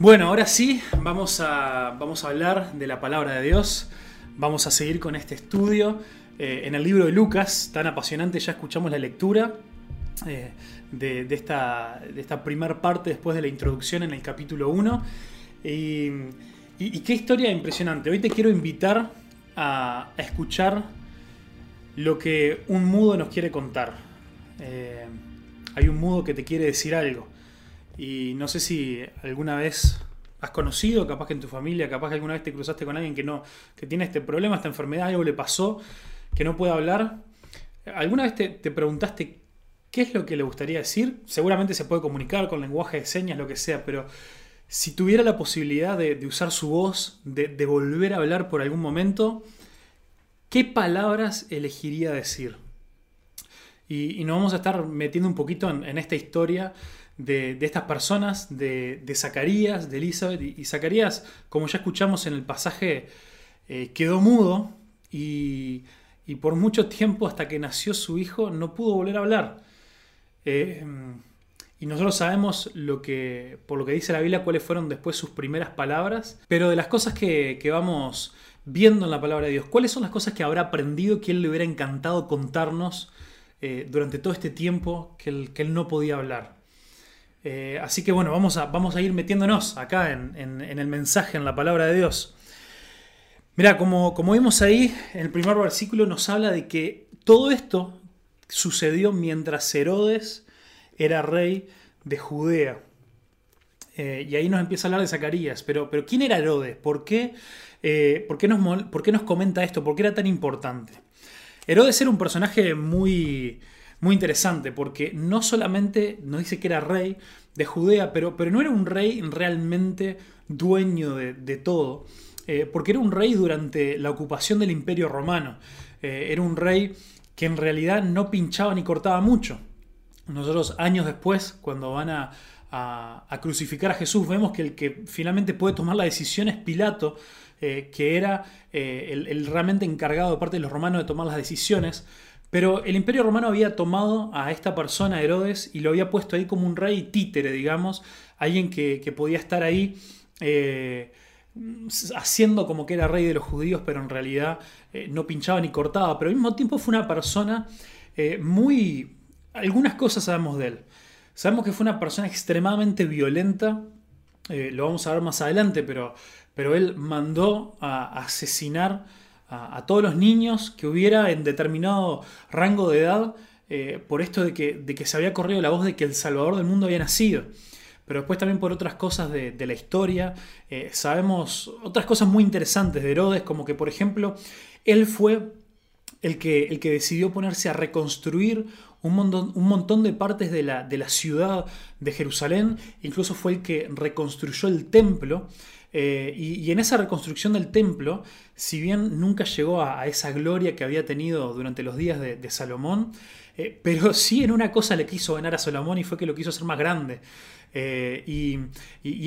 Bueno, ahora sí, vamos a, vamos a hablar de la palabra de Dios. Vamos a seguir con este estudio. Eh, en el libro de Lucas, tan apasionante, ya escuchamos la lectura eh, de, esta, de esta primera parte después de la introducción en el capítulo 1. Y, qué historia impresionante. Hoy te quiero invitar a, escuchar lo que un mudo nos quiere contar. Eh, hay un mudo que te quiere decir algo. Y no sé si alguna vez has conocido, capaz que en tu familia, capaz que alguna vez te cruzaste con alguien que no, que tiene este problema, esta enfermedad, algo le pasó, que no puede hablar. ¿Alguna vez te, preguntaste qué es lo que le gustaría decir? Seguramente se puede comunicar con lenguaje de señas, lo que sea, pero si tuviera la posibilidad de, usar su voz, de, volver a hablar por algún momento, ¿qué palabras elegiría decir? Y, nos vamos a estar metiendo un poquito en esta historia de, estas personas, de, Zacarías, de Elizabeth. Y, Zacarías, como ya escuchamos en el pasaje, eh, quedó mudo y, por mucho tiempo, hasta que nació su hijo, no pudo volver a hablar. Eh, y nosotros sabemos lo que, por lo que dice la Biblia, cuáles fueron después sus primeras palabras. Pero de las cosas que, vamos viendo en la palabra de Dios, ¿cuáles son las cosas que habrá aprendido que él le hubiera encantado contarnos eh, durante todo este tiempo que él no podía hablar? Eh, así que bueno, vamos a, vamos a ir metiéndonos acá en, el mensaje, en la palabra de Dios. Mira, como, como vimos ahí, en el primer versículo nos habla de que todo esto sucedió mientras Herodes era rey de Judea. Eh, y ahí nos empieza a hablar de Zacarías. Pero, pero ¿quién era Herodes? ¿Por qué, eh, por, qué nos, ¿Por qué nos comenta esto? ¿Por qué era tan importante? Herodes era un personaje muy, muy interesante porque no solamente nos dice que era rey de Judea, pero, pero no era un rey realmente dueño de, todo, eh, porque era un rey durante la ocupación del imperio romano. Eh, era un rey que en realidad no pinchaba ni cortaba mucho. Nosotros años después, cuando van a, crucificar a Jesús, vemos que el que finalmente puede tomar la decisión es Pilato, eh, que era el, el, realmente encargado de parte de los romanos de tomar las decisiones. Pero el imperio romano había tomado a esta persona, Herodes, y lo había puesto ahí como un rey títere, digamos, alguien que, podía estar ahí eh, haciendo como que era rey de los judíos, pero en realidad eh, no pinchaba ni cortaba, pero al mismo tiempo fue una persona eh, muy... Algunas cosas sabemos de él. Sabemos que fue una persona extremadamente violenta, lo vamos a ver más adelante, pero, pero él mandó a asesinar a, todos los niños que hubiera en determinado rango de edad eh, por esto de que, de que, se había corrido la voz de que el Salvador del mundo había nacido. Pero después también por otras cosas de, la historia, eh, sabemos otras cosas muy interesantes de Herodes, como que por ejemplo, él fue el que, el que decidió ponerse a reconstruir un montón, un montón de partes de la, de la, ciudad de Jerusalén, incluso fue el que reconstruyó el templo. Eh, y, en esa reconstrucción del templo, si bien nunca llegó a, esa gloria que había tenido durante los días de, Salomón, eh, pero sí en una cosa le quiso ganar a Salomón y fue que lo quiso hacer más grande. Eh, y,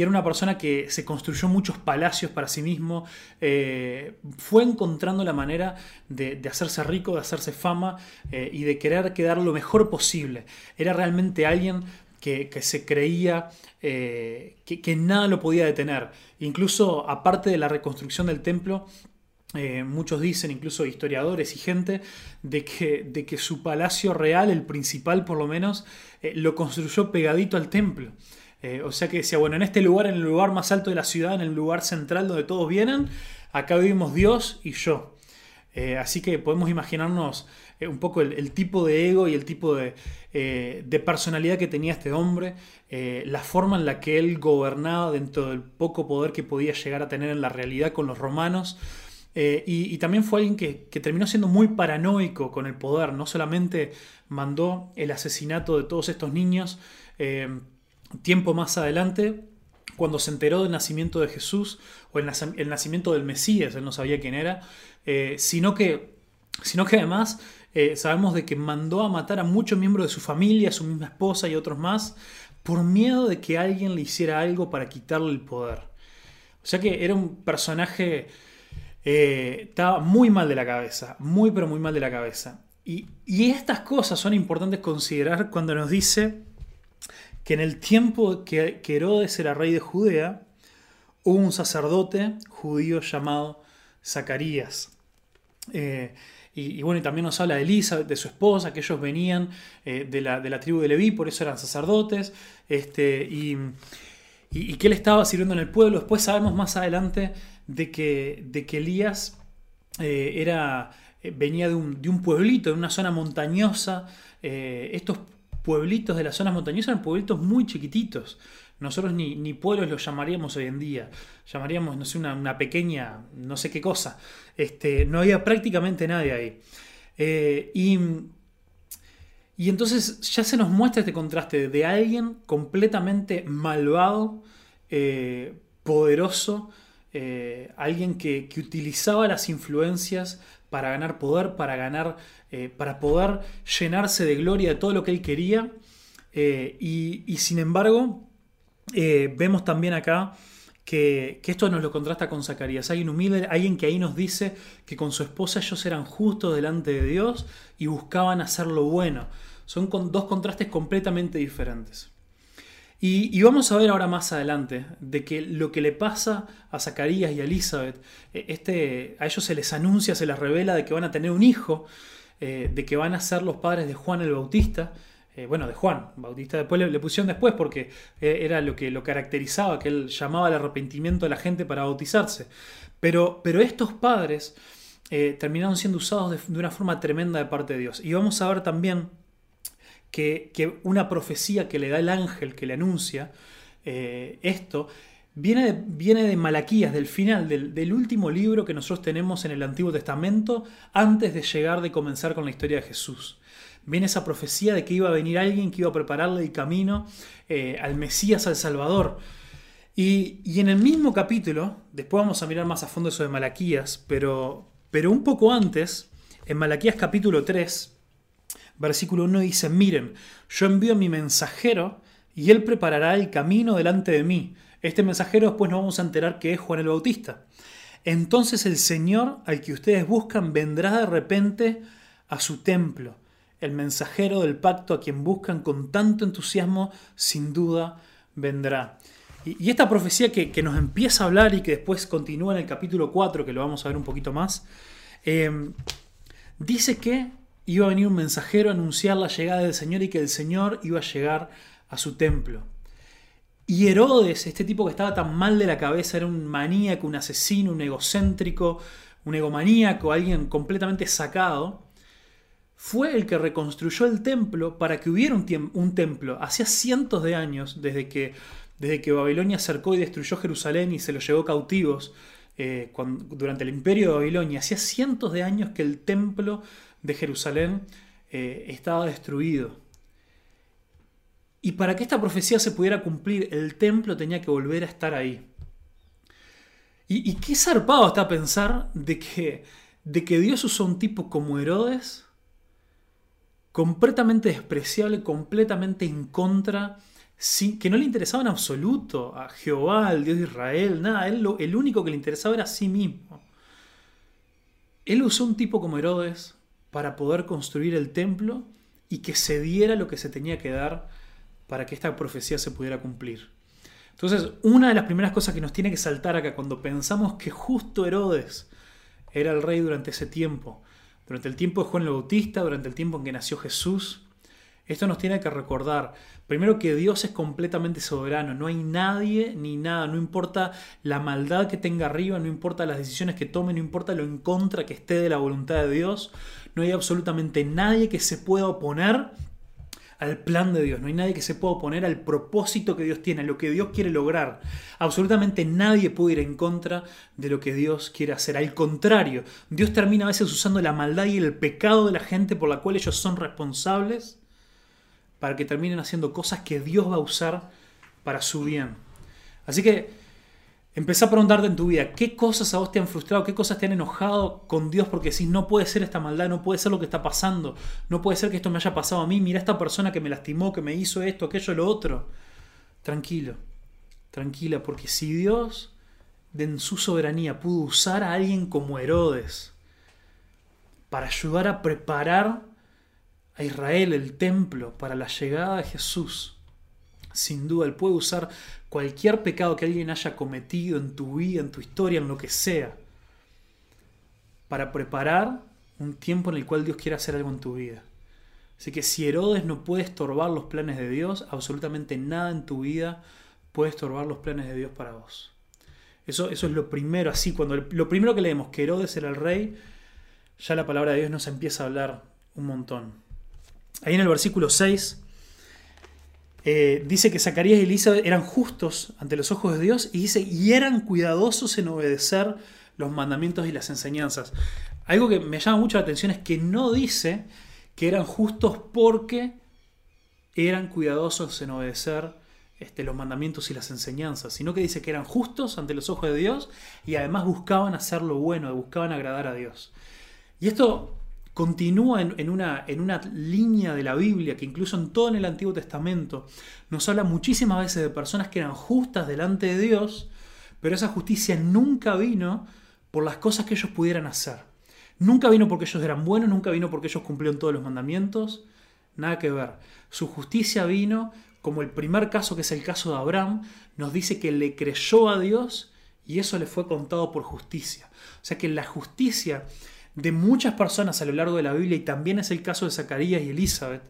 era una persona que se construyó muchos palacios para sí mismo, fue encontrando la manera de, hacerse rico, de hacerse fama y de querer quedar lo mejor posible. Era realmente alguien que, se creía que, que, nada lo podía detener. Incluso aparte de la reconstrucción del templo, eh, muchos dicen, incluso historiadores y gente, de que, de que su palacio real, el principal por lo menos, eh, lo construyó pegadito al templo. Eh, o sea que decía, bueno, en este lugar, en el lugar más alto de la ciudad, en el lugar central donde todos vienen, acá vivimos Dios y yo. así que podemos imaginarnos un poco el, tipo de ego y el tipo de, de personalidad que tenía este hombre, la forma en la que él gobernaba dentro del poco poder que podía llegar a tener en la realidad con los romanos. Eh, y, también fue alguien que, terminó siendo muy paranoico con el poder. No solamente mandó el asesinato de todos estos niños eh, tiempo más adelante, cuando se enteró del nacimiento de Jesús o el, nacimiento del Mesías, él no sabía quién era, eh, sino, que, sino que además sabemos de que mandó a matar a muchos miembros de su familia, a su misma esposa y otros más, por miedo de que alguien le hiciera algo para quitarle el poder. O sea que era un personaje eh, estaba muy mal de la cabeza, muy pero muy mal de la cabeza. Y, estas cosas son importantes considerar cuando nos dice que en el tiempo que, Herodes era rey de Judea, hubo un sacerdote judío llamado Zacarías. Eh, y, bueno, y también nos habla de de su esposa, que ellos venían eh, de, la, de, la, tribu de Leví, por eso eran sacerdotes, este, y, y, que él estaba sirviendo en el pueblo. Después sabemos más adelante de que, de que Elías eh, era, venía de un, de un, pueblito, de una zona montañosa. estos pueblitos de las zonas montañosas eran pueblitos muy chiquititos. Nosotros ni, ni, pueblos los llamaríamos hoy en día. Llamaríamos, no sé, una, pequeña, no sé qué cosa. Este, no había prácticamente nadie ahí. Eh, y, y entonces ya se nos muestra este contraste de alguien completamente malvado, eh, poderoso, eh, alguien que, utilizaba las influencias para ganar poder, para ganar, para poder llenarse de gloria de todo lo que él quería. y sin embargo, eh, vemos también acá que, esto nos lo contrasta con Zacarías. Hay un humilde, alguien que ahí nos dice que con su esposa ellos eran justos delante de Dios y buscaban hacer lo bueno. Son con dos contrastes completamente diferentes. Y, vamos a ver ahora más adelante de que lo que le pasa a Zacarías y a Elizabeth, eh, este, a ellos se les anuncia, se les revela de que van a tener un hijo, eh, de que van a ser los padres de Juan el Bautista, eh, bueno, de Juan Bautista, después le, pusieron después porque eh, era lo que lo caracterizaba, que él llamaba al arrepentimiento de la gente para bautizarse. Pero, pero estos padres eh, terminaron siendo usados de, una forma tremenda de parte de Dios. Y vamos a ver también que, una profecía que le da el ángel que le anuncia esto, Viene de, viene de, Malaquías, del final, del, del, último libro que nosotros tenemos en el Antiguo Testamento, antes de llegar de comenzar con la historia de Jesús viene esa profecía de que iba a venir alguien que iba a prepararle el camino eh, al Mesías, al Salvador. Y, en el mismo capítulo, después vamos a mirar más a fondo eso de Malaquías, pero, pero un poco antes, en Malaquías capítulo 3, versículo 1 dice, miren, yo envío a mi mensajero y él preparará el camino delante de mí. Este mensajero después nos vamos a enterar que es Juan el Bautista. Entonces el Señor al que ustedes buscan vendrá de repente a su templo el mensajero del pacto a quien buscan con tanto entusiasmo, sin duda vendrá. Y, esta profecía que, nos empieza a hablar y que después continúa en el capítulo 4, que lo vamos a ver un poquito más, eh, dice que iba a venir un mensajero a anunciar la llegada del Señor y que el Señor iba a llegar a su templo. Y Herodes, este tipo que estaba tan mal de la cabeza, era un maníaco, un asesino, un egocéntrico, un egomaníaco, alguien completamente sacado, fue el que reconstruyó el templo para que hubiera un, templo. Hacía cientos de años, desde que, desde que Babilonia cercó y destruyó Jerusalén y se lo llevó cautivos eh, durante el imperio de Babilonia, hacía cientos de años que el templo de Jerusalén eh, estaba destruido. Y para que esta profecía se pudiera cumplir, el templo tenía que volver a estar ahí. Y, y qué zarpado está pensar de que, de que Dios usó un tipo como Herodes completamente despreciable, completamente en contra, que no le interesaba en absoluto a Jehová, al Dios de Israel, nada, él el único que le interesaba era a sí mismo. Él usó un tipo como Herodes para poder construir el templo y que se diera lo que se tenía que dar para que esta profecía se pudiera cumplir. Entonces, una de las primeras cosas que nos tiene que saltar acá cuando pensamos que justo Herodes era el rey durante ese tiempo, durante el tiempo de Juan el Bautista, durante el tiempo en que nació Jesús. Esto nos tiene que recordar, primero que Dios es completamente soberano, no hay nadie ni nada, no importa la maldad que tenga arriba, no importa las decisiones que tome, no importa lo en contra que esté de la voluntad de Dios, no hay absolutamente nadie que se pueda oponer al plan de Dios, no hay nadie que se pueda oponer al propósito que Dios tiene, a lo que Dios quiere lograr. Absolutamente nadie puede ir en contra de lo que Dios quiere hacer. Al contrario, Dios termina a veces usando la maldad y el pecado de la gente por la cual ellos son responsables para que terminen haciendo cosas que Dios va a usar para su bien. Así que Empezá a preguntarte en tu vida, ¿qué cosas a vos te han frustrado? ¿Qué cosas te han enojado con Dios? Porque si no puede ser esta maldad, no puede ser lo que está pasando, no puede ser que esto me haya pasado a mí, mira esta persona que me lastimó, que me hizo esto, aquello, lo otro. Tranquilo, tranquila, porque si Dios en su soberanía pudo usar a alguien como Herodes para ayudar a preparar a Israel el templo para la llegada de Jesús, Sin duda, Él puede usar cualquier pecado que alguien haya cometido en tu vida, en tu historia, en lo que sea, para preparar un tiempo en el cual Dios quiere hacer algo en tu vida. Así que si Herodes no puede estorbar los planes de Dios, absolutamente nada en tu vida puede estorbar los planes de Dios para vos. Eso, eso es lo primero, así, cuando lo primero que leemos, que Herodes era el rey, ya la palabra de Dios nos empieza a hablar un montón. Ahí en el versículo 6 eh, dice que Zacarías y Elizabeth eran justos ante los ojos de Dios y dice, y eran cuidadosos en obedecer los mandamientos y las enseñanzas. Algo que me llama mucho la atención es que no dice que eran justos porque eran cuidadosos en obedecer este, los mandamientos y las enseñanzas, sino que dice que eran justos ante los ojos de Dios y además buscaban hacer lo bueno, buscaban agradar a Dios. Y esto continúa en, una, en una línea de la Biblia que incluso en todo el Antiguo Testamento nos habla muchísimas veces de personas que eran justas delante de Dios, pero esa justicia nunca vino por las cosas que ellos pudieran hacer. Nunca vino porque ellos eran buenos, nunca vino porque ellos cumplieron todos los mandamientos, nada que ver. Su justicia vino, como el primer caso que es el caso de Abraham, nos dice que le creyó a Dios y eso le fue contado por justicia. O sea que la justicia de muchas personas a lo largo de la Biblia, y también es el caso de Zacarías y Elizabeth,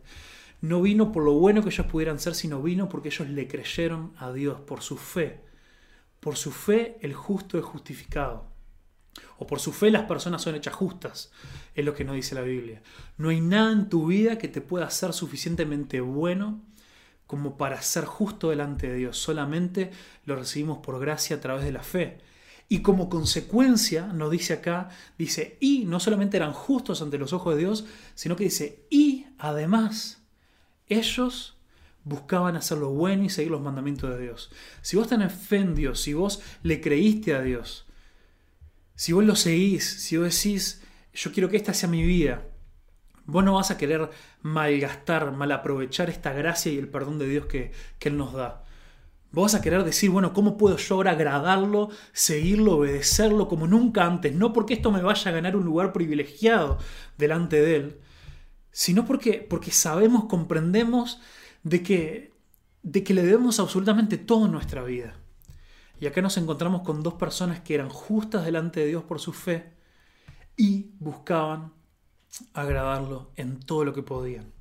no vino por lo bueno que ellos pudieran ser, sino vino porque ellos le creyeron a Dios por su fe. Por su fe el justo es justificado. O por su fe las personas son hechas justas, es lo que nos dice la Biblia. No hay nada en tu vida que te pueda hacer suficientemente bueno como para ser justo delante de Dios. Solamente lo recibimos por gracia a través de la fe. Y como consecuencia, nos dice acá, dice, y no solamente eran justos ante los ojos de Dios, sino que dice, y además, ellos buscaban hacer lo bueno y seguir los mandamientos de Dios. Si vos tenés fe en Dios, si vos le creíste a Dios, si vos lo seguís, si vos decís, yo quiero que esta sea mi vida, vos no vas a querer malgastar, mal aprovechar esta gracia y el perdón de Dios que, que Él nos da. Vos vas a querer decir, bueno, ¿cómo puedo yo ahora agradarlo, seguirlo, obedecerlo como nunca antes? No porque esto me vaya a ganar un lugar privilegiado delante de Él, sino porque, porque sabemos, comprendemos de que, de que le debemos absolutamente todo en nuestra vida. Y acá nos encontramos con dos personas que eran justas delante de Dios por su fe y buscaban agradarlo en todo lo que podían.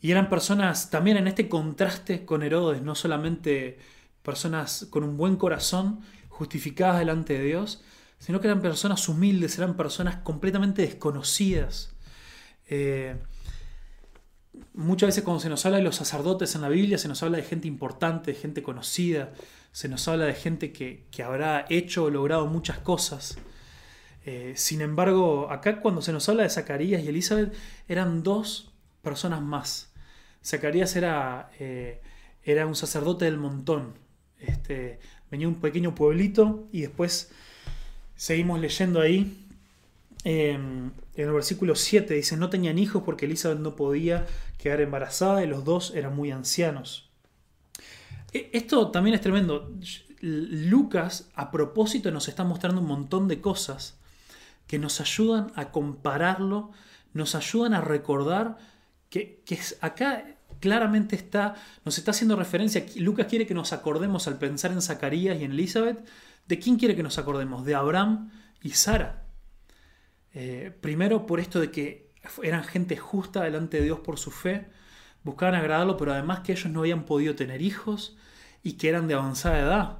Y eran personas también en este contraste con Herodes, no solamente personas con un buen corazón, justificadas delante de Dios, sino que eran personas humildes, eran personas completamente desconocidas. Eh, muchas veces cuando se nos habla de los sacerdotes en la Biblia, se nos habla de gente importante, de gente conocida, se nos habla de gente que, habrá hecho o logrado muchas cosas. Eh, sin embargo, acá cuando se nos habla de Zacarías y Elizabeth, eran dos personas más. Zacarías era, eh, era un sacerdote del montón. Este, venía un pequeño pueblito y después seguimos leyendo ahí. en el versículo 7 dice, no tenían hijos porque Elizabeth no podía quedar embarazada y los dos eran muy ancianos. E, esto también es tremendo. Lucas a propósito nos está mostrando un montón de cosas que nos ayudan a compararlo, nos ayudan a recordar que, acá claramente está, nos está haciendo referencia, Lucas quiere que nos acordemos al pensar en Zacarías y en Elizabeth, ¿de quién quiere que nos acordemos? De Abraham y Sara. Eh, primero por esto de que eran gente justa delante de Dios por su fe, buscaban agradarlo, pero además que ellos no habían podido tener hijos y que eran de avanzada edad.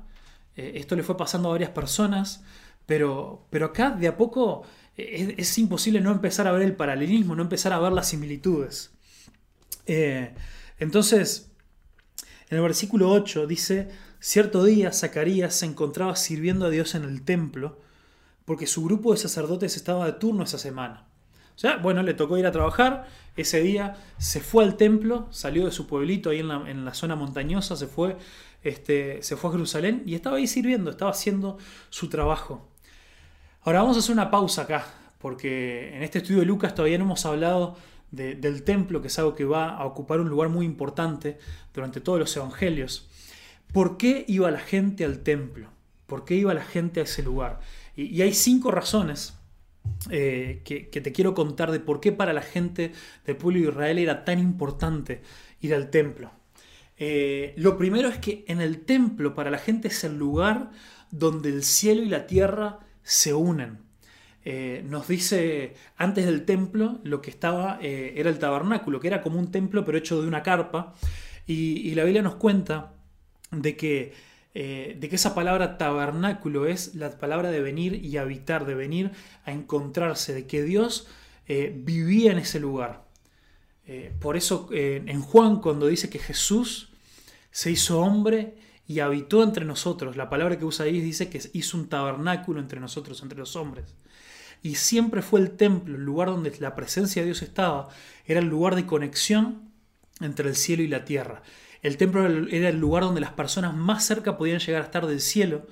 Eh, esto le fue pasando a varias personas, pero, pero acá de a poco eh, es, es, imposible no empezar a ver el paralelismo, no empezar a ver las similitudes. Eh, entonces, en el versículo 8 dice, cierto día Zacarías se encontraba sirviendo a Dios en el templo, porque su grupo de sacerdotes estaba de turno esa semana. O sea, bueno, le tocó ir a trabajar, ese día se fue al templo, salió de su pueblito ahí en la, zona montañosa, se fue, este, se fue a Jerusalén y estaba ahí sirviendo, estaba haciendo su trabajo. Ahora vamos a hacer una pausa acá, porque en este estudio de Lucas todavía no hemos hablado del templo, que es algo que va a ocupar un lugar muy importante durante todos los evangelios. ¿Por qué iba la gente al templo? ¿Por qué iba la gente a ese lugar? Y, hay cinco razones eh, que, te quiero contar de por qué para la gente del pueblo de Israel era tan importante ir al templo. Eh, lo primero es que en el templo para la gente es el lugar donde el cielo y la tierra se unen. Eh, nos dice antes del templo lo que estaba eh, era el tabernáculo, que era como un templo pero hecho de una carpa. Y, la Biblia nos cuenta de que, de que esa palabra tabernáculo es la palabra de venir y habitar, de venir a encontrarse, de que Dios vivía en ese lugar. por eso en Juan cuando dice que Jesús se hizo hombre y habitó entre nosotros. La palabra que usa ahí dice que hizo un tabernáculo entre nosotros, entre los hombres. Y siempre fue el templo, el lugar donde la presencia de Dios estaba, era el lugar de conexión entre el cielo y la tierra. El templo era el lugar donde las personas más cerca podían llegar a estar del cielo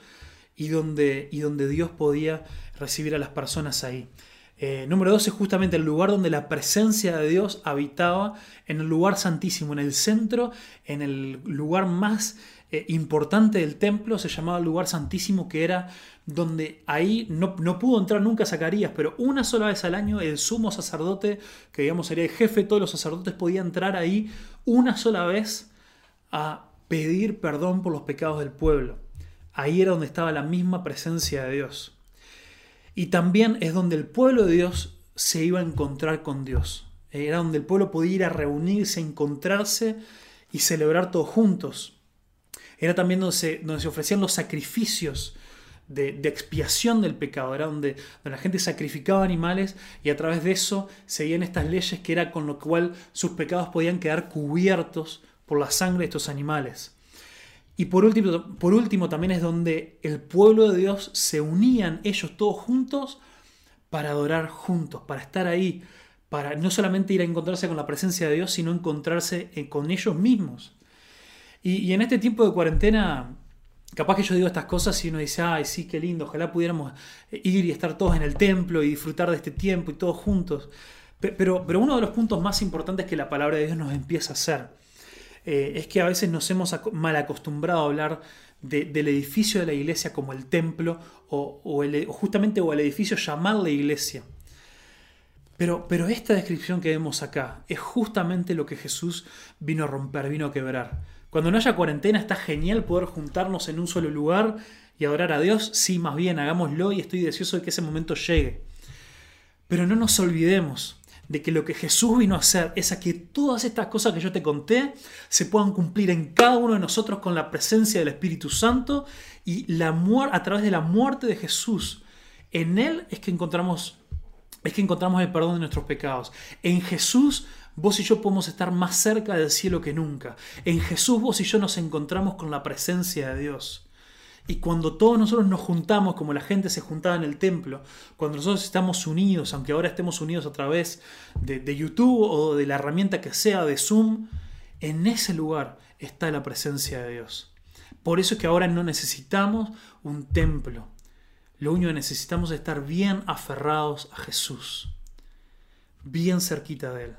y donde, y donde Dios podía recibir a las personas ahí. Eh, número dos es justamente el lugar donde la presencia de Dios habitaba, en el lugar santísimo, en el centro, en el lugar más eh, importante del templo, se llamaba el lugar santísimo, que era donde ahí no, no, pudo entrar nunca Zacarías, pero una sola vez al año el sumo sacerdote, que digamos sería el jefe de todos los sacerdotes, podía entrar ahí una sola vez a pedir perdón por los pecados del pueblo. Ahí era donde estaba la misma presencia de Dios. Y también es donde el pueblo de Dios se iba a encontrar con Dios. Era donde el pueblo podía ir a reunirse, encontrarse y celebrar todos juntos. Era también donde se, donde se ofrecían los sacrificios de, expiación del pecado. Era donde, la gente sacrificaba animales y a través de eso seguían estas leyes que era con lo cual sus pecados podían quedar cubiertos por la sangre de estos animales. Y por último, por último también es donde el pueblo de Dios se unían ellos todos juntos para adorar juntos, para estar ahí, para no solamente ir a encontrarse con la presencia de Dios, sino encontrarse eh, con ellos mismos. Y, en este tiempo de cuarentena, capaz que yo digo estas cosas y uno dice, ay, sí, qué lindo, ojalá pudiéramos eh, ir y estar todos en el templo y disfrutar de este tiempo y todos juntos. Pero, pero uno de los puntos más importantes que la palabra de Dios nos empieza a hacer eh, es que a veces nos hemos mal acostumbrado a hablar del edificio de la iglesia como el templo o, justamente o el edificio llamarle iglesia. Pero, pero esta descripción que vemos acá es justamente lo que Jesús vino a romper, vino a quebrar. Cuando no haya cuarentena está genial poder juntarnos en un solo lugar y adorar a Dios. Sí, más bien, hagámoslo y estoy deseoso de que ese momento llegue. Pero no nos olvidemos de que lo que Jesús vino a hacer es a que todas estas cosas que yo te conté se puedan cumplir en cada uno de nosotros con la presencia del Espíritu Santo y la a través de la muerte de Jesús. En Él es que encontramos es que encontramos el perdón de nuestros pecados. En Jesús vos y yo podemos estar más cerca del cielo que nunca. En Jesús vos y yo nos encontramos con la presencia de Dios. Y cuando todos nosotros nos juntamos, como la gente se juntaba en el templo, cuando nosotros estamos unidos, aunque ahora estemos unidos a través de, de YouTube o de la herramienta que sea, de Zoom, en ese lugar está la presencia de Dios. Por eso es que ahora no necesitamos un templo. Lo único que necesitamos es estar bien aferrados a Jesús, bien cerquita de Él.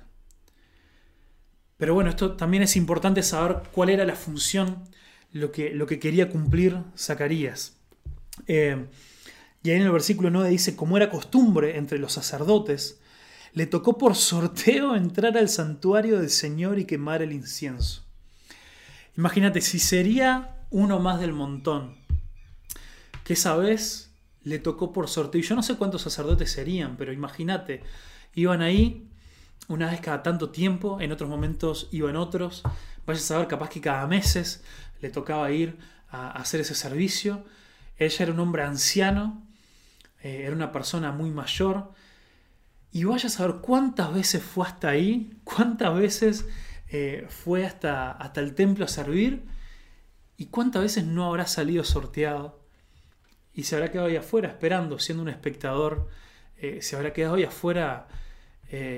Pero bueno, esto también es importante saber cuál era la función lo que, lo que quería cumplir Zacarías. Eh, y ahí en el versículo 9 dice, como era costumbre entre los sacerdotes, le tocó por sorteo entrar al santuario del Señor y quemar el incienso. Imagínate, si sería uno más del montón, que esa vez le tocó por sorteo, y yo no sé cuántos sacerdotes serían, pero imagínate, iban ahí una vez cada tanto tiempo, en otros momentos iban otros, vaya a saber, capaz que cada meses le tocaba ir a hacer ese servicio. Ella era un hombre anciano, eh, era una persona muy mayor. Y vaya a saber cuántas veces fue hasta ahí, cuántas veces eh, fue hasta, hasta el templo a servir y cuántas veces no habrá salido sorteado y se habrá quedado ahí afuera esperando, siendo un espectador, eh, se habrá quedado ahí afuera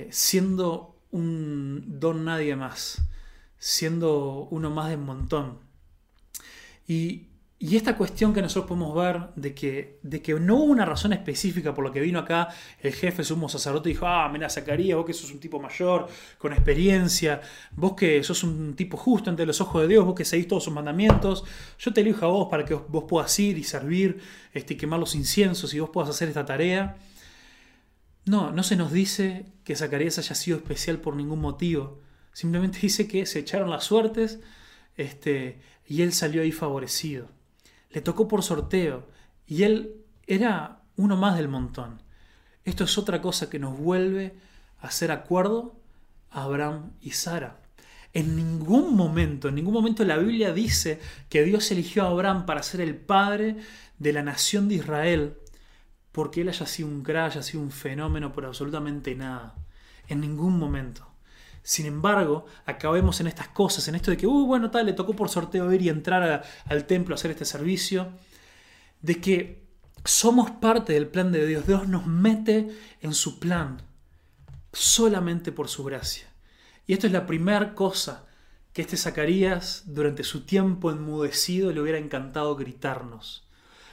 siendo un don nadie más, siendo uno más del montón. Y, esta cuestión que nosotros podemos ver de que, de que no hubo una razón específica por la que vino acá el jefe sumo sacerdote y dijo, ah, mira, Zacarías, vos que sos un tipo mayor, con experiencia, vos que sos un tipo justo ante los ojos de Dios, vos que seguís todos sus mandamientos, yo te elijo a vos para que vos puedas ir y servir, este, quemar los inciensos y vos puedas hacer esta tarea. No, no se nos dice que Zacarías haya sido especial por ningún motivo. Simplemente dice que se echaron las suertes este, y él salió ahí favorecido. Le tocó por sorteo y él era uno más del montón. Esto es otra cosa que nos vuelve a hacer acuerdo a Abraham y Sara. En ningún momento, en ningún momento la Biblia dice que Dios eligió a Abraham para ser el padre de la nación de Israel porque él haya sido un crash, haya sido un fenómeno por absolutamente nada. En ningún momento. Sin embargo, acabemos en estas cosas, en esto de que, uh, bueno, tal, le tocó por sorteo ir y entrar al templo a hacer este servicio, de que somos parte del plan de Dios. Dios nos mete en su plan solamente por su gracia. Y esto es la primera cosa que este Zacarías, durante su tiempo enmudecido, le hubiera encantado gritarnos.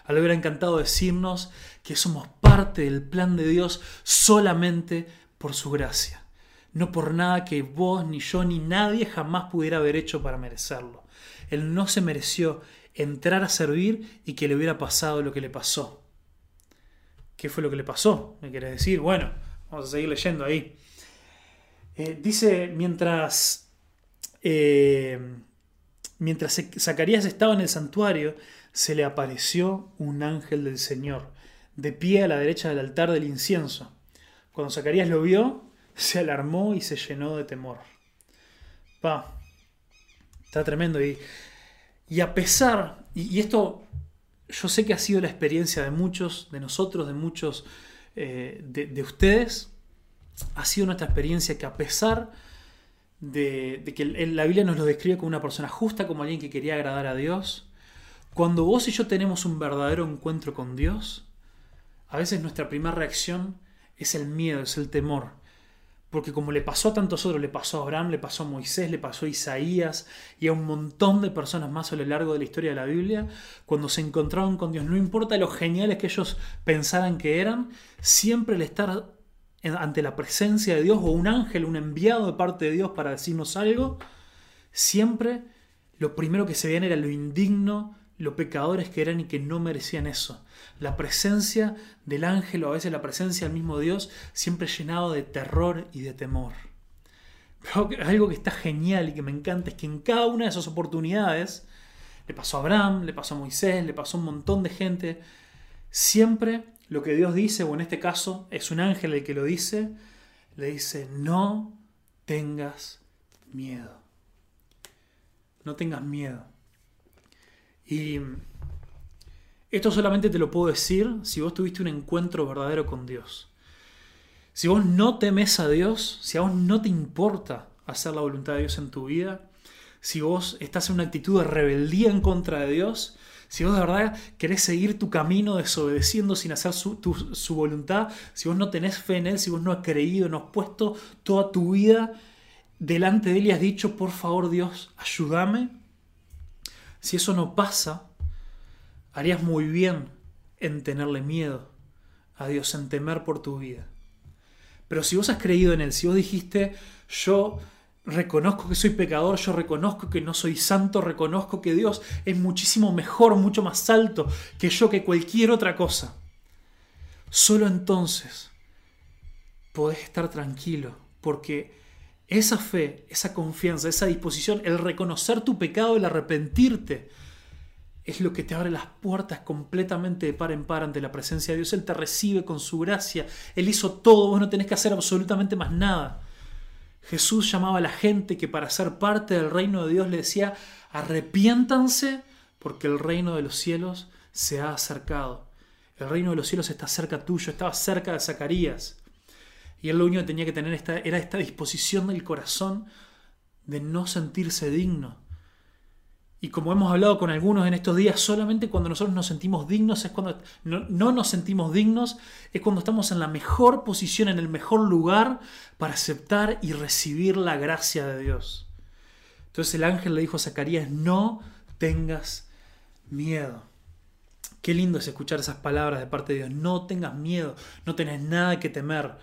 Le hubiera encantado decirnos que somos parte del plan de Dios solamente por su gracia. No por nada que vos, ni yo, ni nadie jamás pudiera haber hecho para merecerlo. Él no se mereció entrar a servir y que le hubiera pasado lo que le pasó. ¿Qué fue lo que le pasó? ¿Me querés decir? Bueno, vamos a seguir leyendo ahí. Eh, dice, mientras, eh, mientras Zacarías estaba en el santuario, se le apareció un ángel del Señor, de pie a la derecha del altar del incienso. Cuando Zacarías lo vio, se alarmó y se llenó de temor. Pa, está tremendo. Y, y a pesar, y, esto yo sé que ha sido la experiencia de muchos, de nosotros, de muchos eh, de ustedes, ha sido nuestra experiencia que a pesar de, que la Biblia nos lo describe como una persona justa, como alguien que quería agradar a Dios, cuando vos y yo tenemos un verdadero encuentro con Dios, a veces nuestra primera reacción es el miedo, es el temor. Porque como le pasó a tantos otros, le pasó a Abraham, le pasó a Moisés, le pasó a Isaías y a un montón de personas más a lo largo de la historia de la Biblia, cuando se encontraron con Dios, no importa lo geniales que ellos pensaran que eran, siempre el estar ante la presencia de Dios o un ángel, un enviado de parte de Dios para decirnos algo, siempre lo primero que se veían era lo indigno, lo pecadores que eran y que no merecían eso. La presencia del ángel o a veces la presencia del mismo Dios siempre llenado de terror y de temor. Pero algo que está genial y que me encanta es que en cada una de esas oportunidades, le pasó a Abraham, le pasó a Moisés, le pasó a un montón de gente, siempre lo que Dios dice, o en este caso es un ángel el que lo dice, le dice, no tengas miedo. No tengas miedo. Y esto solamente te lo puedo decir si vos tuviste un encuentro verdadero con Dios. Si vos no temes a Dios, si a vos no te importa hacer la voluntad de Dios en tu vida, si vos estás en una actitud de rebeldía en contra de Dios, si vos de verdad querés seguir tu camino desobedeciendo sin hacer su, voluntad, si vos no tenés fe en Él, si vos no has creído, no has puesto toda tu vida delante de Él y has dicho, por favor Dios, ayúdame. Si eso no pasa, harías muy bien en tenerle miedo a Dios, en temer por tu vida. Pero si vos has creído en Él, si vos dijiste, yo reconozco que soy pecador, yo reconozco que no soy santo, reconozco que Dios es muchísimo mejor, mucho más alto que yo, que cualquier otra cosa. Solo entonces podés estar tranquilo, porque esa fe, esa confianza, esa disposición, el reconocer tu pecado, el arrepentirte, es lo que te abre las puertas completamente de par en par ante la presencia de Dios. Él te recibe con su gracia, Él hizo todo, vos no tenés que hacer absolutamente más nada. Jesús llamaba a la gente que para ser parte del reino de Dios le decía, arrepiéntanse porque el reino de los cielos se ha acercado. El reino de los cielos está cerca tuyo, estaba cerca de Zacarías. Y él lo único que tenía que tener esta, era esta disposición del corazón de no sentirse digno, y como hemos hablado con algunos en estos días, solamente cuando nosotros nos sentimos dignos es cuando no, nos sentimos dignos, es cuando estamos en la mejor posición, en el mejor lugar para aceptar y recibir la gracia de Dios. Entonces el ángel le dijo a Zacarías, no tengas miedo. Qué lindo es escuchar esas palabras de parte de Dios. No tengas miedo, no tenés nada que temer.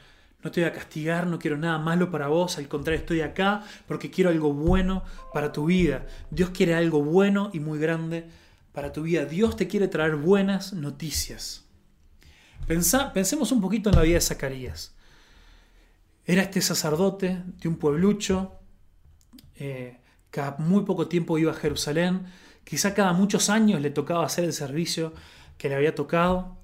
No te voy a castigar, no quiero nada malo para vos, al contrario, estoy acá porque quiero algo bueno para tu vida. Dios quiere algo bueno y muy grande para tu vida. Dios te quiere traer buenas noticias. pensemos un poquito en la vida de Zacarías. Era este sacerdote de un pueblucho, eh, cada muy poco tiempo iba a Jerusalén, quizá cada muchos años le tocaba hacer el servicio que le había tocado.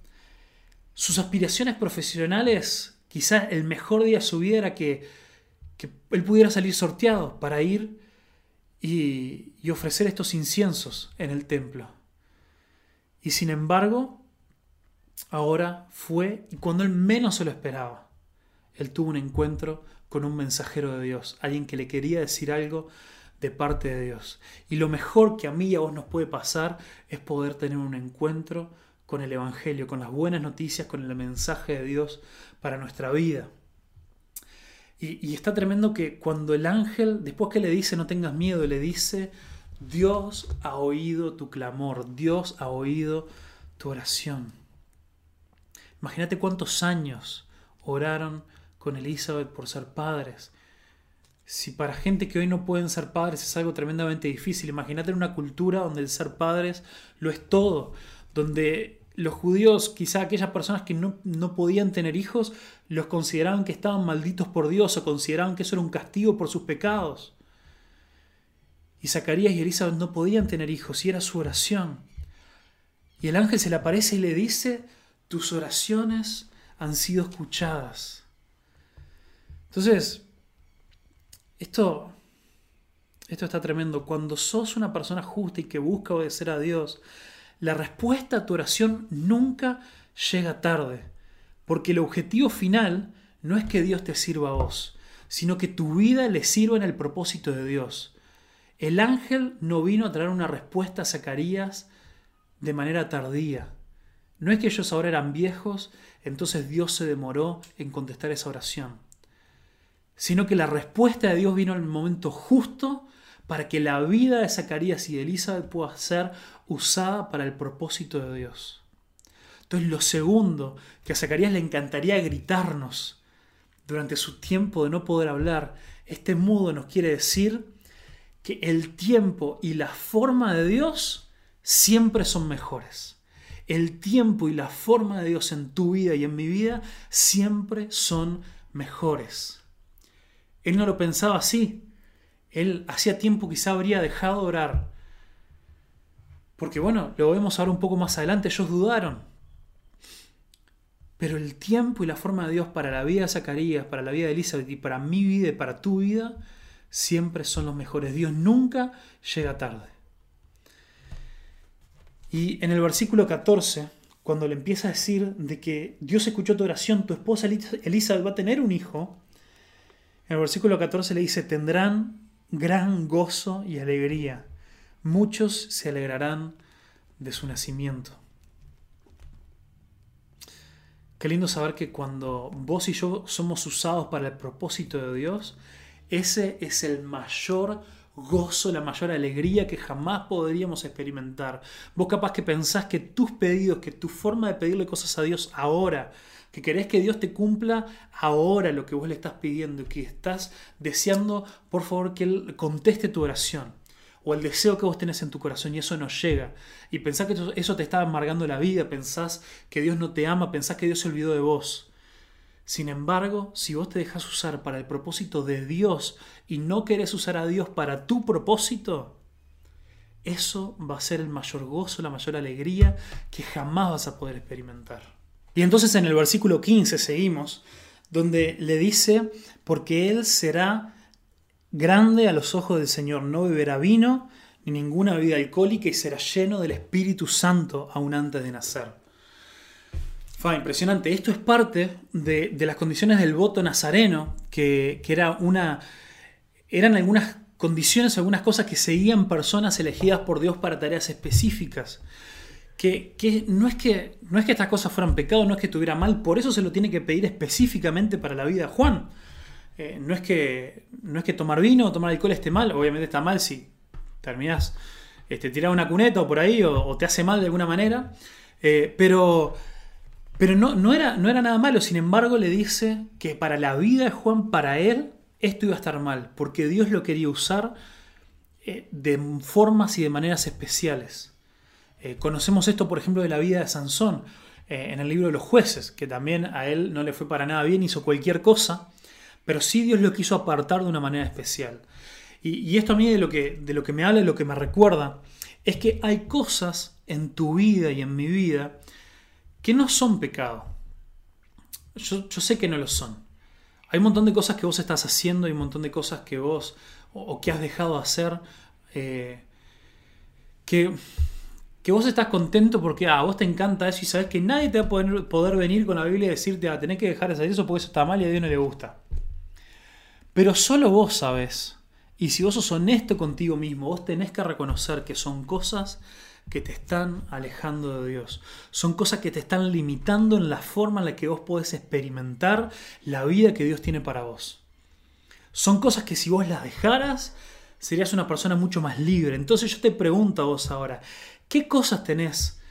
Sus aspiraciones profesionales, quizá el mejor día de su vida era que, él pudiera salir sorteado para ir y, y ofrecer estos inciensos en el templo. Y sin embargo, ahora fue y cuando él menos se lo esperaba, él tuvo un encuentro con un mensajero de Dios, alguien que le quería decir algo de parte de Dios. Y lo mejor que a mí y a vos nos puede pasar es poder tener un encuentro con el Evangelio, con las buenas noticias, con el mensaje de Dios para nuestra vida. Y, está tremendo que cuando el ángel, después que le dice no tengas miedo, le dice, Dios ha oído tu clamor, Dios ha oído tu oración. Imagínate cuántos años oraron con Elizabeth por ser padres. Si para gente que hoy no pueden ser padres es algo tremendamente difícil, imagínate una cultura donde el ser padres lo es todo, donde los judíos, quizá aquellas personas que no, no, podían tener hijos, los consideraban que estaban malditos por Dios o consideraban que eso era un castigo por sus pecados. Y Zacarías y Elizabeth no podían tener hijos y era su oración. Y el ángel se le aparece y le dice, tus oraciones han sido escuchadas. Entonces, esto, esto está tremendo. Cuando sos una persona justa y que busca obedecer a Dios, la respuesta a tu oración nunca llega tarde, porque el objetivo final no es que Dios te sirva a vos, sino que tu vida le sirva en el propósito de Dios. El ángel no vino a traer una respuesta a Zacarías de manera tardía. No es que ellos ahora eran viejos, entonces Dios se demoró en contestar esa oración, sino que la respuesta de Dios vino en el momento justo para que la vida de Zacarías y de Elizabeth pueda ser usada para el propósito de Dios. Entonces lo segundo que a Zacarías le encantaría gritarnos durante su tiempo de no poder hablar, este mudo nos quiere decir que el tiempo y la forma de Dios siempre son mejores. El tiempo y la forma de Dios en tu vida y en mi vida siempre son mejores. Él no lo pensaba así, él hacía tiempo quizá habría dejado de orar. Porque bueno, lo vemos ahora un poco más adelante, ellos dudaron. Pero el tiempo y la forma de Dios para la vida de Zacarías, para la vida de Elizabeth y para mi vida y para tu vida, siempre son los mejores. Dios nunca llega tarde. Y en el versículo 14, cuando le empieza a decir de que Dios escuchó tu oración, tu esposa Elizabeth va a tener un hijo, en el versículo 14 le dice, tendrán gran gozo y alegría. Muchos se alegrarán de su nacimiento. Qué lindo saber que cuando vos y yo somos usados para el propósito de Dios, ese es el mayor gozo, la mayor alegría que jamás podríamos experimentar. Vos capaz que pensás que tus pedidos, que tu forma de pedirle cosas a Dios ahora, que querés que Dios te cumpla ahora lo que vos le estás pidiendo, que estás deseando, por favor, que Él conteste tu oración o el deseo que vos tenés en tu corazón y eso no llega. Y pensás que eso te está amargando la vida, pensás que Dios no te ama, pensás que Dios se olvidó de vos. Sin embargo, si vos te dejas usar para el propósito de Dios y no querés usar a Dios para tu propósito, eso va a ser el mayor gozo, la mayor alegría que jamás vas a poder experimentar. Y entonces en el versículo 15 seguimos, donde le dice, porque Él será grande a los ojos del Señor, no beberá vino ni ninguna bebida alcohólica y será lleno del Espíritu Santo aún antes de nacer. Impresionante. Esto es parte de, las condiciones del voto nazareno, que, que, era una, eran algunas condiciones, algunas cosas que seguían personas elegidas por Dios para tareas específicas que, no, es que no es que estas cosas fueran pecado, no es que estuviera mal, por eso se lo tiene que pedir específicamente para la vida de Juan. Eh, no, es que, no es que tomar vino o tomar alcohol esté mal, obviamente está mal si terminas este, una cuneta o por ahí o, te hace mal de alguna manera, eh, pero, pero no, no, era, no era nada malo, sin embargo le dice que para la vida de Juan, para él, esto iba a estar mal, porque Dios lo quería usar eh, de formas y de maneras especiales. Eh, conocemos esto, por ejemplo, de la vida de Sansón eh, en el libro de los jueces, que también a él no le fue para nada bien, hizo cualquier cosa, pero sí Dios lo quiso apartar de una manera especial. Y, esto a mí de lo, que, de lo que me habla, de lo que me recuerda, es que hay cosas en tu vida y en mi vida que no son pecado. Yo, sé que no lo son. Hay un montón de cosas que vos estás haciendo, hay un montón de cosas que vos o, que has dejado de hacer eh, que, que vos estás contento porque ah, a vos te encanta eso y sabes que nadie te va a poder, poder venir con la Biblia y decirte, ah, tenés que dejar de hacer eso porque eso está mal y a Dios no le gusta. Pero solo vos sabes. Y si vos sos honesto contigo mismo, vos tenés que reconocer que son cosas que te están alejando de Dios. Son cosas que te están limitando en la forma en la que vos podés experimentar la vida que Dios tiene para vos. Son cosas que si vos las dejaras, serías una persona mucho más libre. Entonces yo te pregunto a vos ahora, ¿qué cosas tenés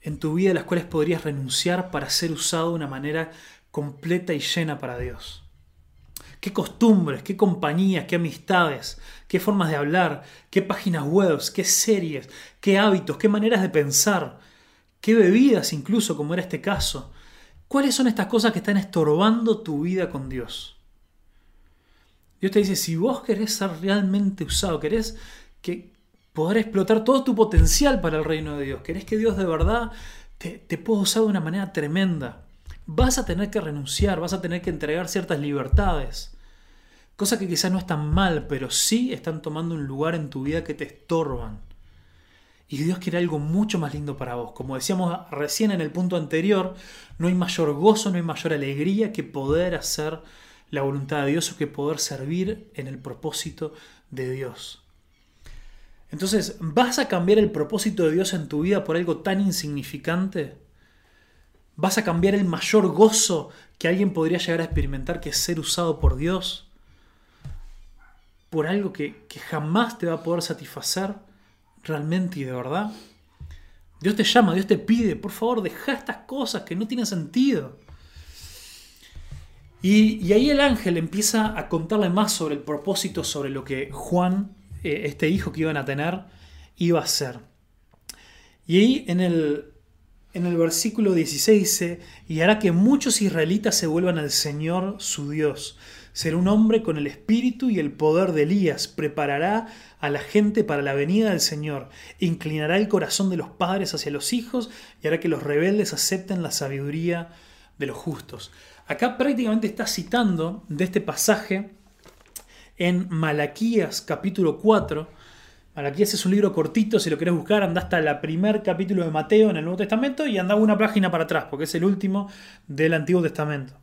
en tu vida a las cuales podrías renunciar para ser usado de una manera completa y llena para Dios? qué costumbres, qué compañías, qué amistades, qué formas de hablar, qué páginas web, qué series, qué hábitos, qué maneras de pensar, qué bebidas incluso, como era este caso. ¿Cuáles son estas cosas que están estorbando tu vida con Dios? Dios te dice, si vos querés ser realmente usado, querés que poder explotar todo tu potencial para el reino de Dios, querés que Dios de verdad te, te pueda usar de una manera tremenda, vas a tener que renunciar, vas a tener que entregar ciertas libertades. Cosas que quizás no están mal, pero sí están tomando un lugar en tu vida que te estorban. Y Dios quiere algo mucho más lindo para vos. Como decíamos recién en el punto anterior, no hay mayor gozo, no hay mayor alegría que poder hacer la voluntad de Dios o que poder servir en el propósito de Dios. Entonces, ¿vas a cambiar el propósito de Dios en tu vida por algo tan insignificante? ¿Vas a cambiar el mayor gozo que alguien podría llegar a experimentar que es ser usado por Dios? por algo que, jamás te va a poder satisfacer realmente y de verdad. Dios te llama, Dios te pide, por favor, deja estas cosas que no tienen sentido. Y, ahí el ángel empieza a contarle más sobre el propósito, sobre lo que Juan, eh, este hijo que iban a tener, iba a hacer. Y ahí en el, en el versículo 16 dice, y hará que muchos israelitas se vuelvan al Señor su Dios Será un hombre con el espíritu y el poder de Elías, preparará a la gente para la venida del Señor, inclinará el corazón de los padres hacia los hijos y hará que los rebeldes acepten la sabiduría de los justos. Acá prácticamente está citando de este pasaje en Malaquías capítulo 4. Malaquías es un libro cortito, si lo querés buscar, anda hasta el primer capítulo de Mateo en el Nuevo Testamento y anda una página para atrás, porque es el último del Antiguo Testamento.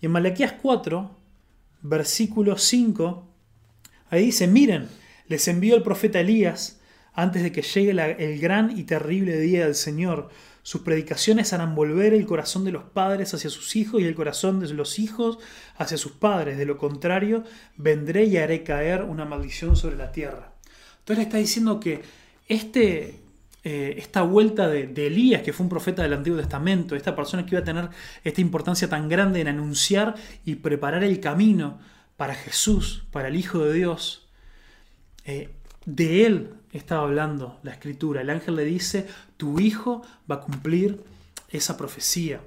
Y en Malaquías 4, versículo 5, ahí dice, miren, les envió el profeta Elías antes de que llegue el gran y terrible día del Señor. Sus predicaciones harán volver el corazón de los padres hacia sus hijos y el corazón de los hijos hacia sus padres. De lo contrario, vendré y haré caer una maldición sobre la tierra. Entonces está diciendo que este, eh, esta vuelta de, de, Elías, que fue un profeta del Antiguo Testamento, esta persona que iba a tener esta importancia tan grande en anunciar y preparar el camino para Jesús, para el Hijo de Dios, eh, de él estaba hablando la escritura. El ángel le dice, tu hijo va a cumplir esa profecía.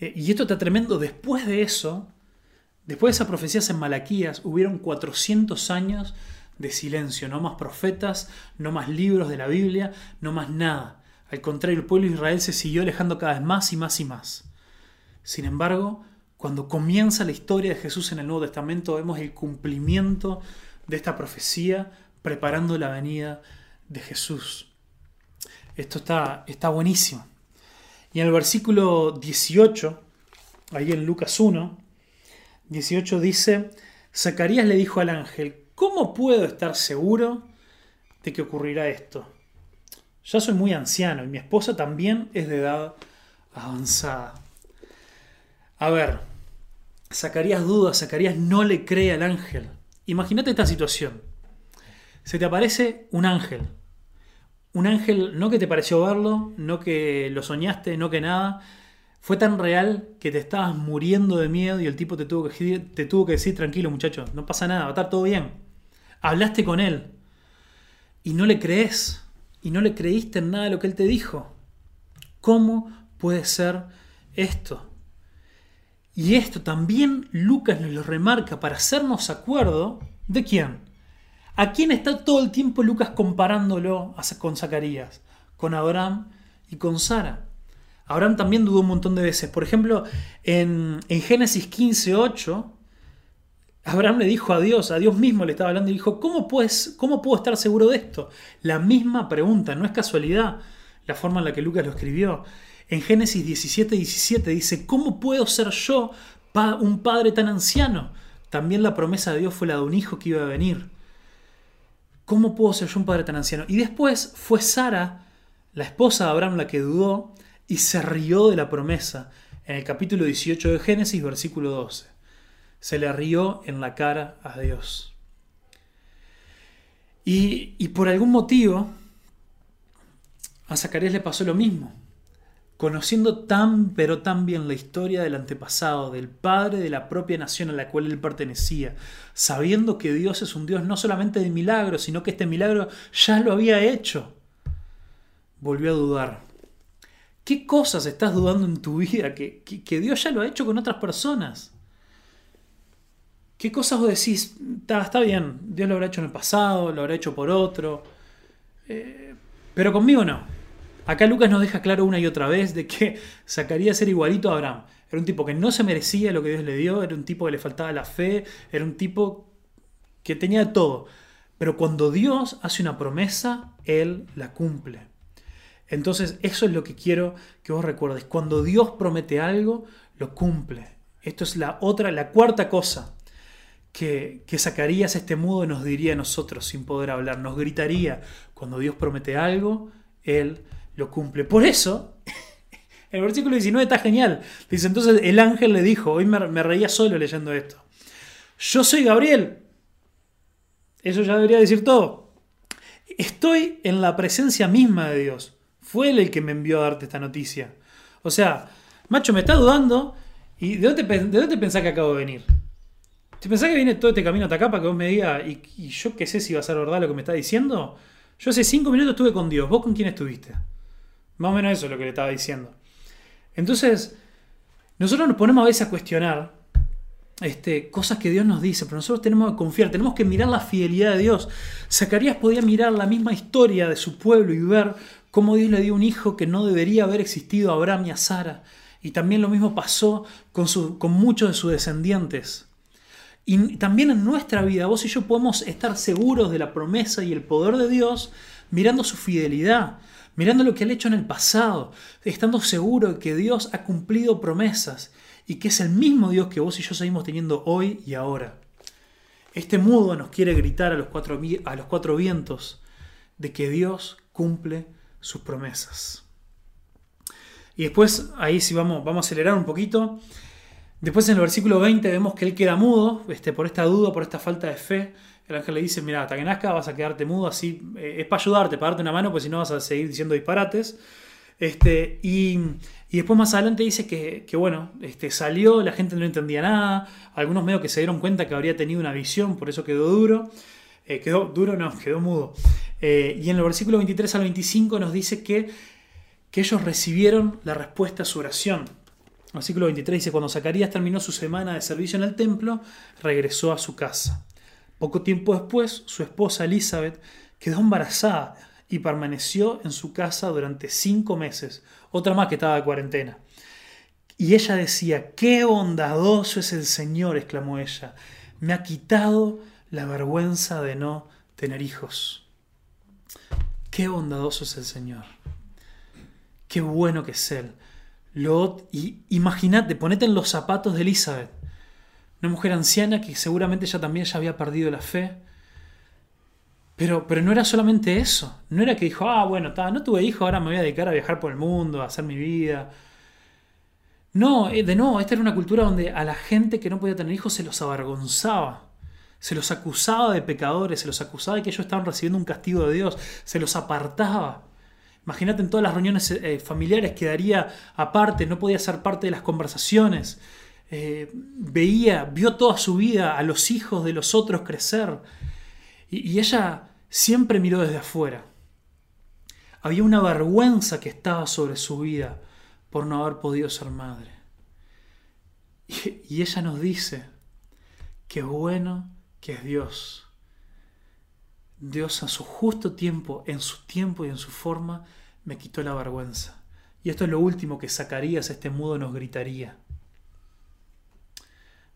Eh, y esto está tremendo. Después de eso, después de esa profecía en Malaquías, hubieron 400 años de silencio, no más profetas, no más libros de la Biblia, no más nada. Al contrario, el pueblo de Israel se siguió alejando cada vez más y más y más. Sin embargo, cuando comienza la historia de Jesús en el Nuevo Testamento, vemos el cumplimiento de esta profecía preparando la venida de Jesús. Esto está, está buenísimo. Y en el versículo 18, ahí en Lucas 1, 18 dice, Zacarías le dijo al ángel, ¿Cómo puedo estar seguro de que ocurrirá esto? Ya soy muy anciano y mi esposa también es de edad avanzada. A ver, sacarías dudas, sacarías no le cree al ángel. Imagínate esta situación. Se te aparece un ángel. Un ángel no que te pareció verlo, no que lo soñaste, no que nada. Fue tan real que te estabas muriendo de miedo y el tipo te tuvo que, decir, tranquilo muchacho, no pasa nada, va a estar todo bien hablaste con él y no le crees y no le creíste en nada de lo que él te dijo. ¿Cómo puede ser esto? Y esto también Lucas nos lo remarca para hacernos acuerdo ¿De quién? ¿A quién está todo el tiempo Lucas comparándolo con Zacarías? Con Abraham y con Sara. Abraham también dudó un montón de veces. Por ejemplo, en, en Génesis 15, 8, Abraham le dijo a Dios, a Dios mismo le estaba hablando y dijo, ¿cómo, pues, ¿cómo puedo estar seguro de esto? La misma pregunta, no es casualidad la forma en la que Lucas lo escribió. En Génesis 17, 17 dice, ¿cómo puedo ser yo un padre tan anciano? También la promesa de Dios fue la de un hijo que iba a venir. ¿Cómo puedo ser yo un padre tan anciano? Y después fue Sara, la esposa de Abraham, la que dudó y se rió de la promesa en el capítulo 18 de Génesis, versículo 12 se le rió en la cara a Dios. Y, por algún motivo, a Zacarías le pasó lo mismo. Conociendo tan pero tan bien la historia del antepasado, del padre de la propia nación a la cual él pertenecía, sabiendo que Dios es un Dios no solamente de milagros, sino que este milagro ya lo había hecho, volvió a dudar. ¿Qué cosas estás dudando en tu vida que, que Dios ya lo ha hecho con otras personas? ¿Qué cosas vos decís? Está, bien, Dios lo habrá hecho en el pasado, lo habrá hecho por otro. Eh, pero conmigo no. Acá Lucas nos deja claro una y otra vez de que sacaría ser igualito a Abraham. Era un tipo que no se merecía lo que Dios le dio, era un tipo que le faltaba la fe, era un tipo que tenía todo. Pero cuando Dios hace una promesa, Él la cumple. Entonces eso es lo que quiero que vos recuerdes. Cuando Dios promete algo, lo cumple. Esto es la otra, la cuarta cosa que, que Zacarías este mudo nos diría a nosotros sin poder hablar, nos gritaría, cuando Dios promete algo, Él lo cumple. Por eso, el versículo 19 está genial. Dice, entonces el ángel le dijo, hoy me, reía solo leyendo esto, yo soy Gabriel. Eso ya debería decir todo. Estoy en la presencia misma de Dios. Fue Él el que me envió a darte esta noticia. O sea, macho, me está dudando. ¿Y de dónde, de dónde pensás que acabo de venir? Si pensás que viene todo este camino hasta acá para que vos me digas, y, yo qué sé si va a ser verdad lo que me está diciendo, yo hace cinco minutos estuve con Dios. ¿Vos con quién estuviste? Más o menos eso es lo que le estaba diciendo. Entonces, nosotros nos ponemos a veces a cuestionar este, cosas que Dios nos dice, pero nosotros tenemos que confiar, tenemos que mirar la fidelidad de Dios. Zacarías podía mirar la misma historia de su pueblo y ver cómo Dios le dio un hijo que no debería haber existido a Abraham y a Sara. Y también lo mismo pasó con, con muchos de sus descendientes. Y también en nuestra vida, vos y yo podemos estar seguros de la promesa y el poder de Dios mirando su fidelidad, mirando lo que Él ha hecho en el pasado, estando seguro de que Dios ha cumplido promesas y que es el mismo Dios que vos y yo seguimos teniendo hoy y ahora. Este mudo nos quiere gritar a los cuatro, a los cuatro vientos de que Dios cumple sus promesas. Y después, ahí sí vamos, vamos a acelerar un poquito. Después en el versículo 20 vemos que él queda mudo este, por esta duda, por esta falta de fe. El ángel le dice, mira, hasta que nazca vas a quedarte mudo, así eh, es para ayudarte, para darte una mano, pues si no vas a seguir diciendo disparates. Este, y, después más adelante dice que, bueno, este, salió, la gente no entendía nada, algunos medios que se dieron cuenta que habría tenido una visión, por eso quedó duro. Eh, quedó duro, no, quedó mudo. Eh, y en el versículo 23 al 25 nos dice que, que ellos recibieron la respuesta a su oración. Versículo 23 dice, cuando Zacarías terminó su semana de servicio en el templo, regresó a su casa. Poco tiempo después, su esposa Elizabeth quedó embarazada y permaneció en su casa durante cinco meses, otra más que estaba de cuarentena. Y ella decía, qué bondadoso es el Señor, exclamó ella, me ha quitado la vergüenza de no tener hijos. Qué bondadoso es el Señor, qué bueno que es Él Lot, y imagínate, ponete en los zapatos de Elizabeth, una mujer anciana que seguramente ya también ya había perdido la fe. Pero, pero no era solamente eso, no era que dijo, ah, bueno, no tuve hijo, ahora me voy a dedicar a viajar por el mundo, a hacer mi vida. No, eh, de nuevo, esta era una cultura donde a la gente que no podía tener hijos se los avergonzaba, se los acusaba de pecadores, se los acusaba de que ellos estaban recibiendo un castigo de Dios, se los apartaba. Imagínate en todas las reuniones eh, familiares quedaría aparte, no podía ser parte de las conversaciones. Eh, veía, vio toda su vida a los hijos de los otros crecer. Y, ella siempre miró desde afuera. Había una vergüenza que estaba sobre su vida por no haber podido ser madre. Y, y ella nos dice, qué bueno que es Dios. Dios a su justo tiempo, en su tiempo y en su forma, me quitó la vergüenza. Y esto es lo último que Zacarías, este mudo, nos gritaría.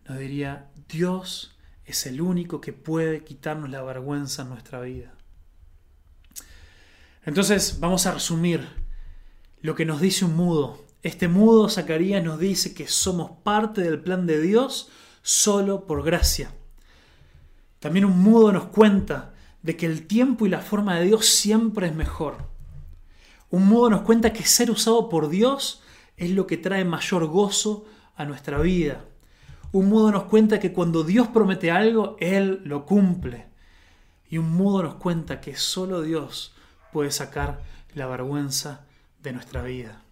Nos diría, Dios es el único que puede quitarnos la vergüenza en nuestra vida. Entonces vamos a resumir lo que nos dice un mudo. Este mudo Zacarías nos dice que somos parte del plan de Dios solo por gracia. También un mudo nos cuenta de que el tiempo y la forma de Dios siempre es mejor. Un mudo nos cuenta que ser usado por Dios es lo que trae mayor gozo a nuestra vida. Un mudo nos cuenta que cuando Dios promete algo, Él lo cumple. Y un mudo nos cuenta que solo Dios puede sacar la vergüenza de nuestra vida.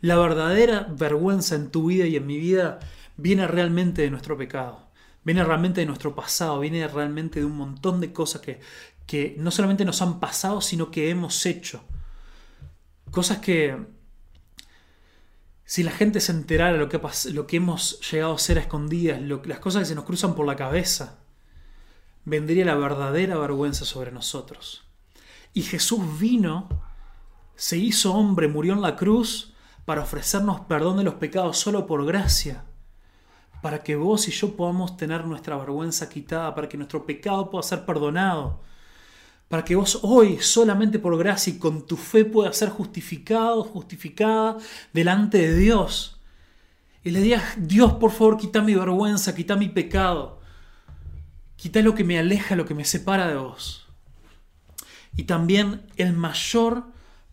La verdadera vergüenza en tu vida y en mi vida viene realmente de nuestro pecado, viene realmente de nuestro pasado, viene realmente de un montón de cosas que, que no solamente nos han pasado, sino que hemos hecho. Cosas que, si la gente se enterara lo que, lo que hemos llegado a ser a escondidas, las cosas que se nos cruzan por la cabeza, vendría la verdadera vergüenza sobre nosotros. Y Jesús vino, se hizo hombre, murió en la cruz para ofrecernos perdón de los pecados solo por gracia, para que vos y yo podamos tener nuestra vergüenza quitada, para que nuestro pecado pueda ser perdonado, para que vos hoy solamente por gracia y con tu fe puedas ser justificado, justificada delante de Dios. Y le digas, Dios, por favor, quita mi vergüenza, quita mi pecado, quita lo que me aleja, lo que me separa de vos. Y también el mayor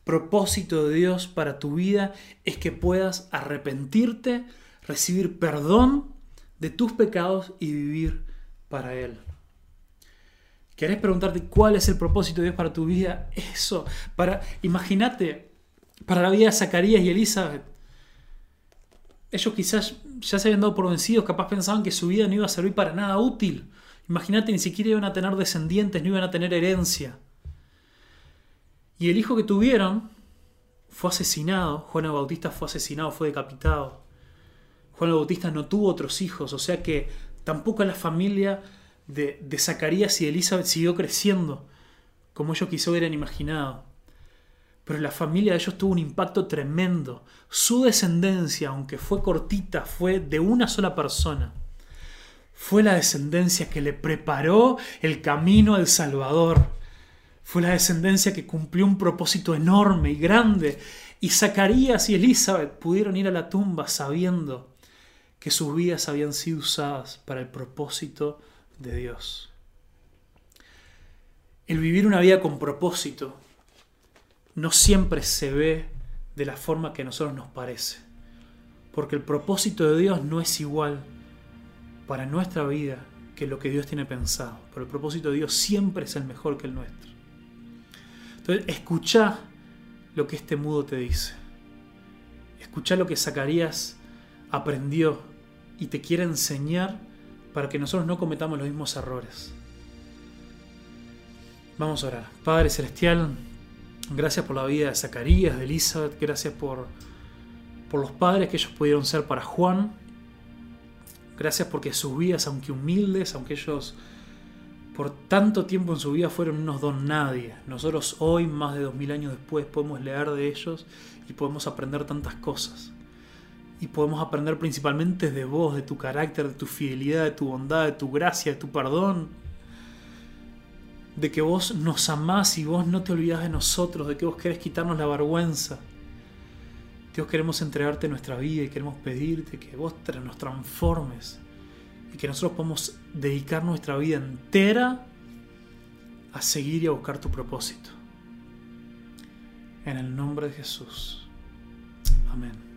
propósito de Dios para tu vida es que puedas arrepentirte, recibir perdón de tus pecados y vivir para Él. ¿Querés preguntarte cuál es el propósito de Dios para tu vida? Eso, para, imagínate, para la vida de Zacarías y Elizabeth. Ellos quizás ya se habían dado por vencidos, capaz pensaban que su vida no iba a servir para nada útil. Imagínate, ni siquiera iban a tener descendientes, no iban a tener herencia. Y el hijo que tuvieron fue asesinado. Juan el Bautista fue asesinado, fue decapitado. Juan el Bautista no tuvo otros hijos, o sea que tampoco la familia de, Zacarías y Elizabeth siguió creciendo como ellos quizá hubieran imaginado. Pero la familia de ellos tuvo un impacto tremendo. Su descendencia, aunque fue cortita, fue de una sola persona. Fue la descendencia que le preparó el camino al Salvador. Fue la descendencia que cumplió un propósito enorme y grande. Y Zacarías y Elizabeth pudieron ir a la tumba sabiendo que sus vidas habían sido usadas para el propósito de Dios. El vivir una vida con propósito no siempre se ve de la forma que a nosotros nos parece. Porque el propósito de Dios no es igual para nuestra vida que lo que Dios tiene pensado. Pero el propósito de Dios siempre es el mejor que el nuestro. Entonces, escucha lo que este mudo te dice. Escucha lo que Zacarías aprendió y te quiere enseñar para que nosotros no cometamos los mismos errores. Vamos a orar. Padre Celestial, gracias por la vida de Zacarías, de Elizabeth, gracias por, por los padres que ellos pudieron ser para Juan. Gracias porque sus vidas, aunque humildes, aunque ellos por tanto tiempo en su vida fueron unos don nadie. Nosotros hoy, más de dos mil años después, podemos leer de ellos y podemos aprender tantas cosas. Y podemos aprender principalmente de vos, de tu carácter, de tu fidelidad, de tu bondad, de tu gracia, de tu perdón. De que vos nos amás y vos no te olvidás de nosotros, de que vos querés quitarnos la vergüenza. Dios queremos entregarte nuestra vida y queremos pedirte que vos nos transformes y que nosotros podamos dedicar nuestra vida entera a seguir y a buscar tu propósito. En el nombre de Jesús. Amén.